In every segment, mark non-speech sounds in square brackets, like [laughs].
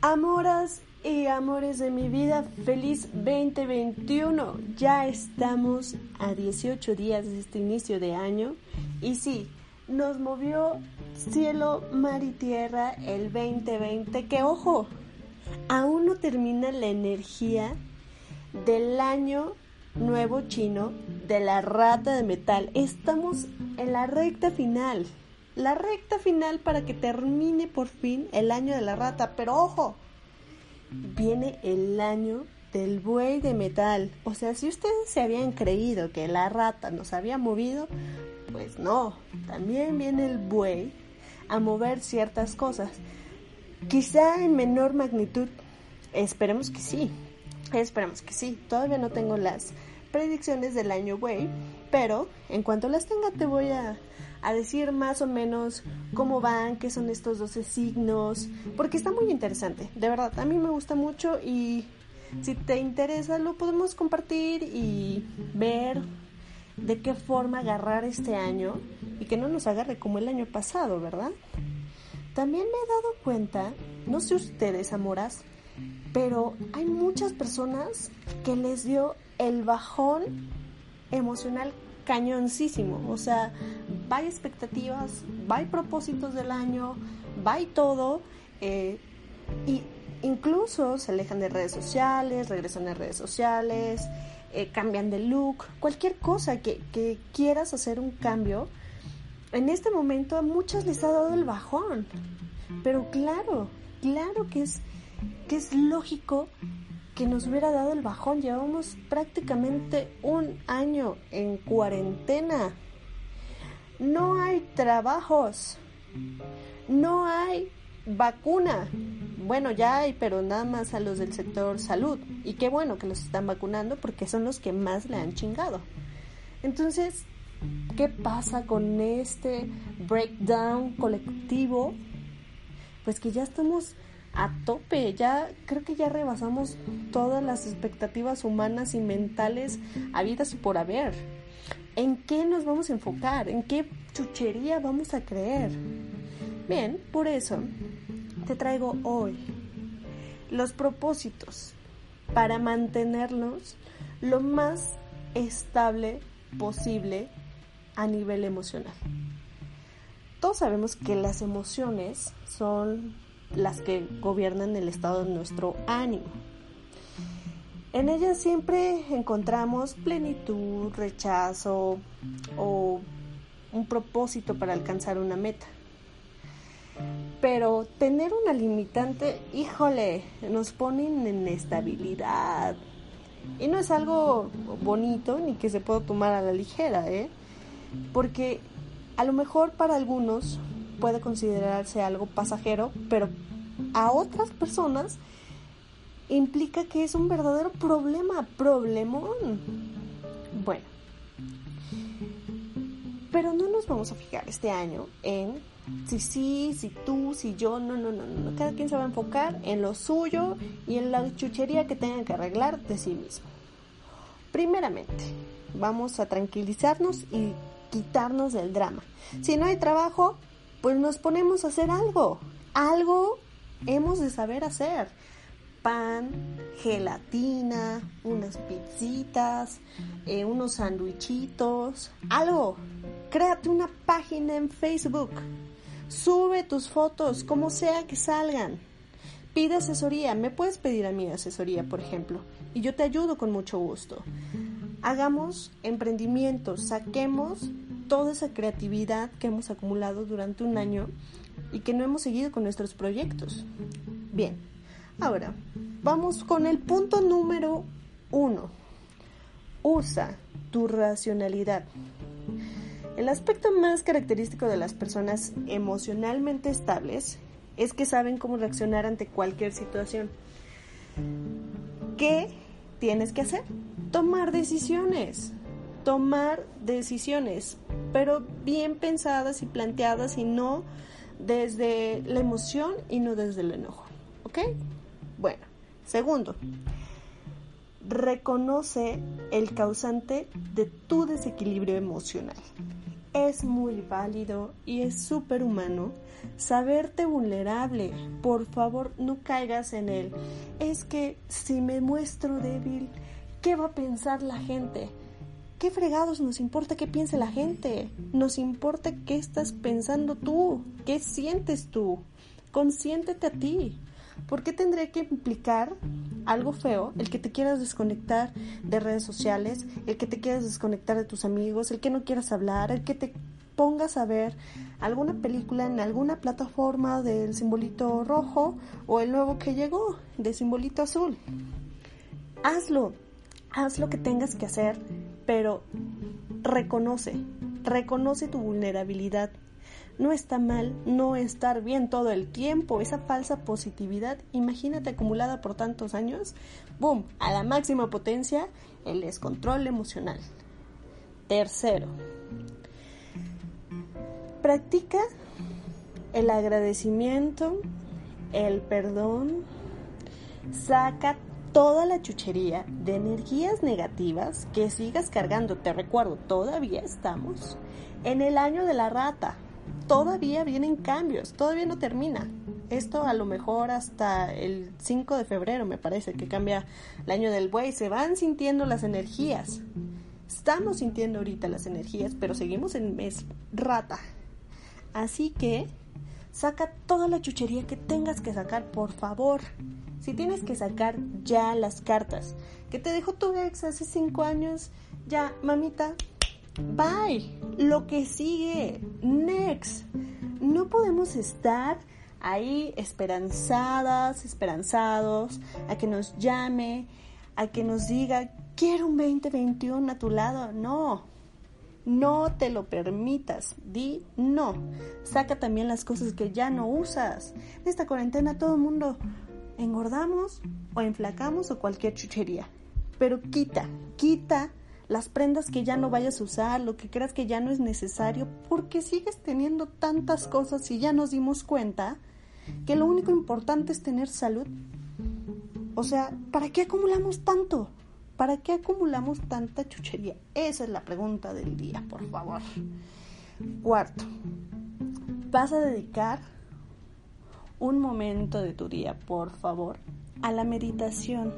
Amoras y amores de mi vida, feliz 2021. Ya estamos a 18 días de este inicio de año y sí, nos movió cielo, mar y tierra el 2020, que ojo, aún no termina la energía del año nuevo chino de la rata de metal. Estamos en la recta final. La recta final para que termine por fin el año de la rata. Pero ojo, viene el año del buey de metal. O sea, si ustedes se habían creído que la rata nos había movido, pues no. También viene el buey a mover ciertas cosas. Quizá en menor magnitud. Esperemos que sí. Esperemos que sí. Todavía no tengo las predicciones del año Way, pero en cuanto las tenga te voy a, decir más o menos cómo van, qué son estos 12 signos, porque está muy interesante, de verdad, a mí me gusta mucho y si te interesa lo podemos compartir y ver de qué forma agarrar este año y que no nos agarre como el año pasado, ¿verdad? También me he dado cuenta, no sé ustedes, amoras, pero hay muchas personas que les dio el bajón emocional cañoncísimo. O sea, va expectativas, va propósitos del año, va todo. Eh, y incluso se alejan de redes sociales, regresan a redes sociales, eh, cambian de look, cualquier cosa que, que quieras hacer un cambio. En este momento a muchas les ha dado el bajón. Pero claro, claro que es, que es lógico que nos hubiera dado el bajón. Llevamos prácticamente un año en cuarentena. No hay trabajos. No hay vacuna. Bueno, ya hay, pero nada más a los del sector salud. Y qué bueno que los están vacunando porque son los que más le han chingado. Entonces, ¿qué pasa con este breakdown colectivo? Pues que ya estamos a tope, ya creo que ya rebasamos todas las expectativas humanas y mentales habidas y por haber. ¿En qué nos vamos a enfocar? ¿En qué chuchería vamos a creer? Bien, por eso te traigo hoy los propósitos para mantenernos lo más estable posible a nivel emocional. Todos sabemos que las emociones son las que gobiernan el estado de nuestro ánimo. En ellas siempre encontramos plenitud, rechazo o un propósito para alcanzar una meta. Pero tener una limitante, híjole, nos pone en inestabilidad. Y no es algo bonito ni que se pueda tomar a la ligera, ¿eh? Porque a lo mejor para algunos puede considerarse algo pasajero, pero a otras personas implica que es un verdadero problema, problemón. Bueno, pero no nos vamos a fijar este año en si sí, si tú, si yo, no, no, no, no. Cada quien se va a enfocar en lo suyo y en la chuchería que tengan que arreglar de sí mismo. Primeramente, vamos a tranquilizarnos y quitarnos del drama. Si no hay trabajo, pues nos ponemos a hacer algo. Algo hemos de saber hacer. Pan, gelatina, unas pizzitas, eh, unos sandwichitos, algo. Créate una página en Facebook. Sube tus fotos, como sea que salgan. Pide asesoría. Me puedes pedir a mí asesoría, por ejemplo, y yo te ayudo con mucho gusto. Hagamos emprendimientos, saquemos toda esa creatividad que hemos acumulado durante un año y que no hemos seguido con nuestros proyectos. Bien, ahora vamos con el punto número uno. Usa tu racionalidad. El aspecto más característico de las personas emocionalmente estables es que saben cómo reaccionar ante cualquier situación. ¿Qué tienes que hacer? Tomar decisiones. Tomar decisiones, pero bien pensadas y planteadas y no desde la emoción y no desde el enojo. ¿Ok? Bueno, segundo, reconoce el causante de tu desequilibrio emocional. Es muy válido y es súper humano saberte vulnerable. Por favor, no caigas en él. Es que si me muestro débil, ¿qué va a pensar la gente? ¿Qué fregados nos importa qué piense la gente? Nos importa qué estás pensando tú, qué sientes tú. Consiéntete a ti. ¿Por qué tendría que implicar algo feo el que te quieras desconectar de redes sociales, el que te quieras desconectar de tus amigos, el que no quieras hablar, el que te pongas a ver alguna película en alguna plataforma del simbolito rojo o el nuevo que llegó de simbolito azul? Hazlo, haz lo que tengas que hacer, pero reconoce, reconoce tu vulnerabilidad, no está mal no estar bien todo el tiempo. Esa falsa positividad, imagínate acumulada por tantos años, ¡boom! A la máxima potencia, el descontrol emocional. Tercero, practica el agradecimiento, el perdón, saca toda la chuchería de energías negativas que sigas cargando. Te recuerdo, todavía estamos en el año de la rata todavía vienen cambios, todavía no termina. Esto a lo mejor hasta el 5 de febrero me parece que cambia el año del buey. Se van sintiendo las energías. Estamos sintiendo ahorita las energías, pero seguimos en mes rata. Así que saca toda la chuchería que tengas que sacar, por favor. Si tienes que sacar ya las cartas que te dejó tu ex hace 5 años, ya, mamita, Bye. Lo que sigue. Next. No podemos estar ahí esperanzadas, esperanzados, a que nos llame, a que nos diga, quiero un 2021 a tu lado. No. No te lo permitas. Di no. Saca también las cosas que ya no usas. En esta cuarentena todo el mundo engordamos o enflacamos o cualquier chuchería. Pero quita, quita las prendas que ya no vayas a usar, lo que creas que ya no es necesario, porque sigues teniendo tantas cosas y ya nos dimos cuenta que lo único importante es tener salud. O sea, ¿para qué acumulamos tanto? ¿Para qué acumulamos tanta chuchería? Esa es la pregunta del día, por favor. Cuarto, vas a dedicar un momento de tu día, por favor, a la meditación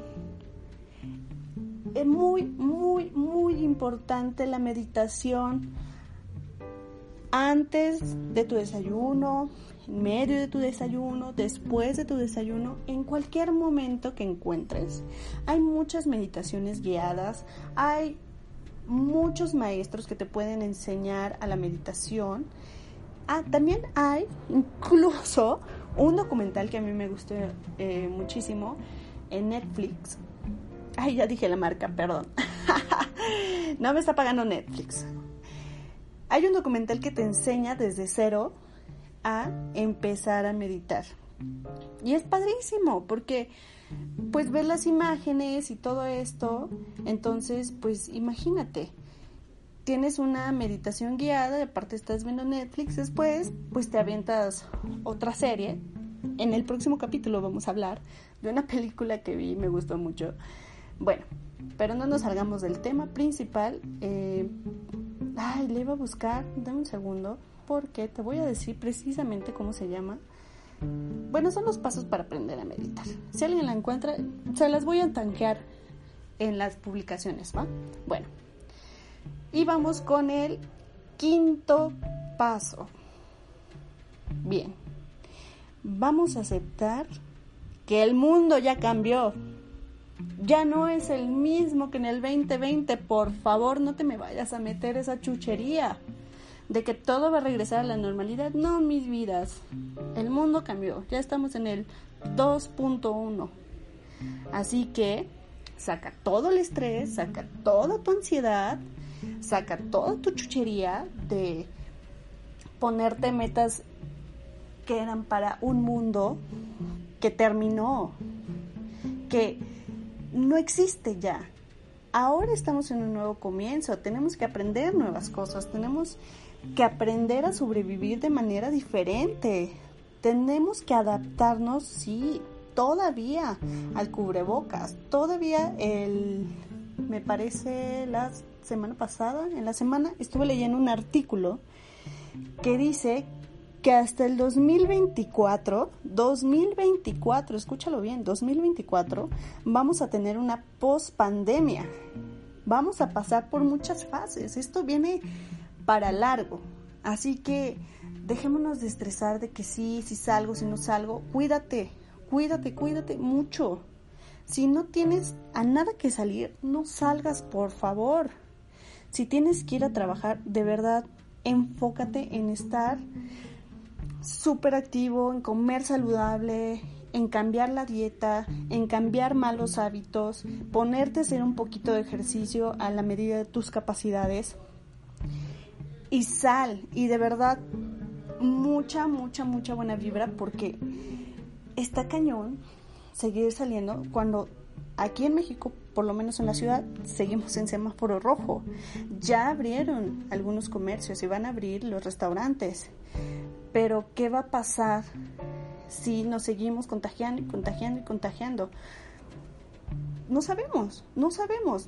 es muy, muy, muy importante la meditación antes de tu desayuno, en medio de tu desayuno, después de tu desayuno, en cualquier momento que encuentres. Hay muchas meditaciones guiadas, hay muchos maestros que te pueden enseñar a la meditación. Ah, también hay incluso un documental que a mí me gustó eh, muchísimo en Netflix Ay, ya dije la marca, perdón. [laughs] no me está pagando Netflix. Hay un documental que te enseña desde cero a empezar a meditar. Y es padrísimo porque pues ves las imágenes y todo esto, entonces pues imagínate, tienes una meditación guiada, de aparte estás viendo Netflix, después pues te avientas otra serie. En el próximo capítulo vamos a hablar de una [laughs] película que vi, me gustó mucho, bueno, pero no nos salgamos del tema principal. Eh, ay, le iba a buscar, dame un segundo, porque te voy a decir precisamente cómo se llama. Bueno, son los pasos para aprender a meditar. Si alguien la encuentra, se las voy a tanquear en las publicaciones, ¿va? Bueno, y vamos con el quinto paso. Bien, vamos a aceptar que el mundo ya cambió ya no es el mismo que en el 2020. Por favor, no te me vayas a meter esa chuchería de que todo va a regresar a la normalidad. No, mis vidas. El mundo cambió. Ya estamos en el 2.1. Así que saca todo el estrés, saca toda tu ansiedad saca toda tu chuchería de ponerte metas que eran para un mundo que terminó, que no existe ya. Ahora estamos en un nuevo comienzo, tenemos que aprender nuevas cosas, tenemos que aprender a sobrevivir de manera diferente, tenemos que adaptarnos, sí, todavía al cubrebocas, todavía el, me parece la semana pasada, en la semana estuve leyendo un artículo que dice que hasta el 2024, 2024, escúchalo bien, 2024, vamos a tener una post-pandemia. Vamos a pasar por muchas fases. Esto viene para largo. Así que dejémonos de estresar de que sí, si salgo, si no salgo. Cuídate, cuídate, cuídate mucho. Si no tienes a nada que salir, no salgas, por favor. Si tienes que ir a trabajar, de verdad, enfócate en estar súper activo, en comer saludable, en cambiar la dieta, en cambiar malos hábitos, ponerte a hacer un poquito de ejercicio a la medida de tus capacidades. Y sal, y de verdad, mucha, mucha, mucha buena vibra porque está cañón seguir saliendo cuando aquí en México, por lo menos en la ciudad, seguimos en semáforo rojo. Ya abrieron algunos comercios y van a abrir los restaurantes. Pero ¿qué va a pasar si nos seguimos contagiando y contagiando y contagiando? No sabemos, no sabemos.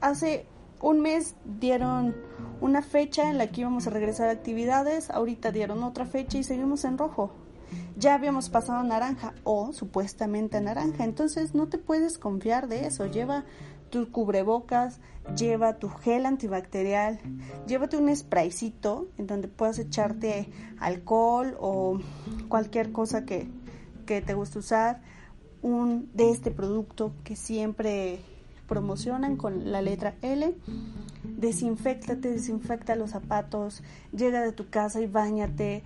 Hace un mes dieron una fecha en la que íbamos a regresar a actividades, ahorita dieron otra fecha y seguimos en rojo. Ya habíamos pasado a naranja o supuestamente a naranja, entonces no te puedes confiar de eso. Lleva tus cubrebocas, lleva tu gel antibacterial, llévate un spraycito en donde puedas echarte alcohol o cualquier cosa que, que te guste usar, un de este producto que siempre promocionan con la letra L. Desinfectate, desinfecta los zapatos, llega de tu casa y bañate.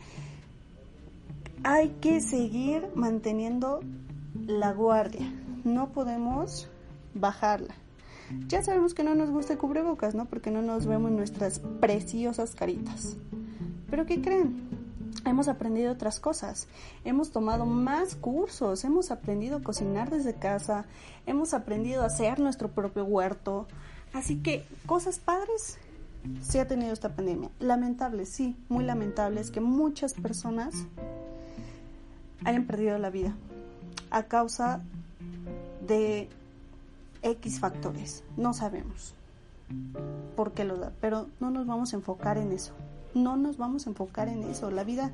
Hay que seguir manteniendo la guardia. No podemos bajarla. Ya sabemos que no nos gusta cubrebocas, ¿no? Porque no nos vemos nuestras preciosas caritas. Pero ¿qué creen? Hemos aprendido otras cosas, hemos tomado más cursos, hemos aprendido a cocinar desde casa, hemos aprendido a hacer nuestro propio huerto. Así que cosas padres sí ha tenido esta pandemia. Lamentable, sí, muy lamentable es que muchas personas hayan perdido la vida a causa de X factores. No sabemos por qué lo da, pero no nos vamos a enfocar en eso. No nos vamos a enfocar en eso. La vida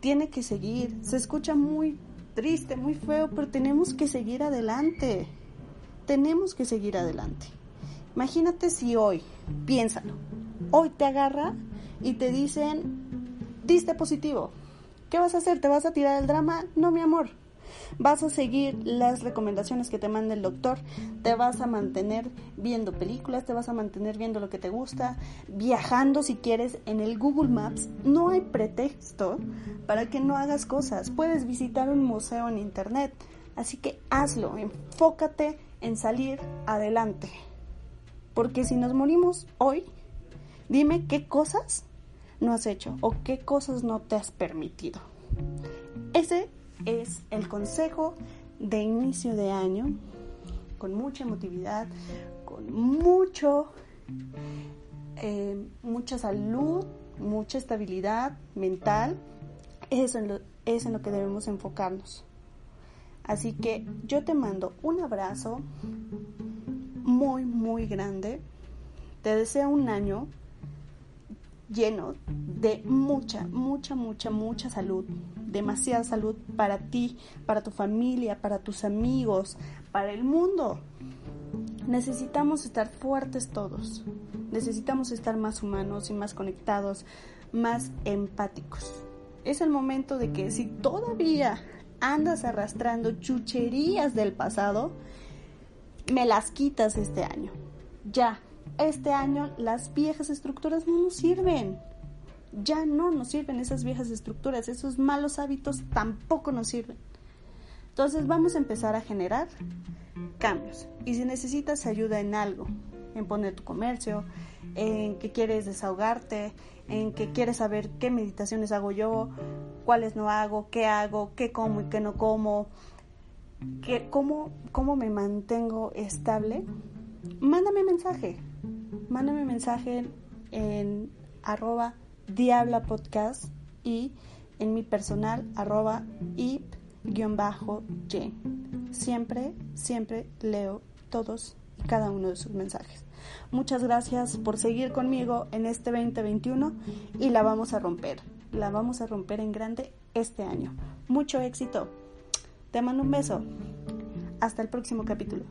tiene que seguir. Se escucha muy triste, muy feo, pero tenemos que seguir adelante. Tenemos que seguir adelante. Imagínate si hoy, piénsalo, hoy te agarra y te dicen, diste positivo. ¿Qué vas a hacer? ¿Te vas a tirar el drama? No, mi amor vas a seguir las recomendaciones que te manda el doctor, te vas a mantener viendo películas, te vas a mantener viendo lo que te gusta, viajando si quieres en el Google Maps. No hay pretexto para que no hagas cosas. Puedes visitar un museo en internet, así que hazlo, enfócate en salir adelante. Porque si nos morimos hoy, dime qué cosas no has hecho o qué cosas no te has permitido. Ese es el consejo de inicio de año, con mucha emotividad, con mucho, eh, mucha salud, mucha estabilidad mental. Eso es, lo, es en lo que debemos enfocarnos. Así que yo te mando un abrazo muy, muy grande. Te deseo un año lleno de mucha, mucha, mucha, mucha salud, demasiada salud para ti, para tu familia, para tus amigos, para el mundo. Necesitamos estar fuertes todos. Necesitamos estar más humanos y más conectados, más empáticos. Es el momento de que si todavía andas arrastrando chucherías del pasado, me las quitas este año. Ya, este año las viejas estructuras no nos sirven ya no nos sirven esas viejas estructuras, esos malos hábitos tampoco nos sirven. Entonces vamos a empezar a generar cambios. Y si necesitas ayuda en algo en poner tu comercio, en que quieres desahogarte, en que quieres saber qué meditaciones hago yo, cuáles no hago, qué hago, qué como y qué no como, qué, cómo, cómo me mantengo estable, mándame mensaje. Mándame mensaje en arroba diabla podcast y en mi personal arroba ip-y. Siempre, siempre leo todos y cada uno de sus mensajes. Muchas gracias por seguir conmigo en este 2021 y la vamos a romper. La vamos a romper en grande este año. Mucho éxito. Te mando un beso. Hasta el próximo capítulo.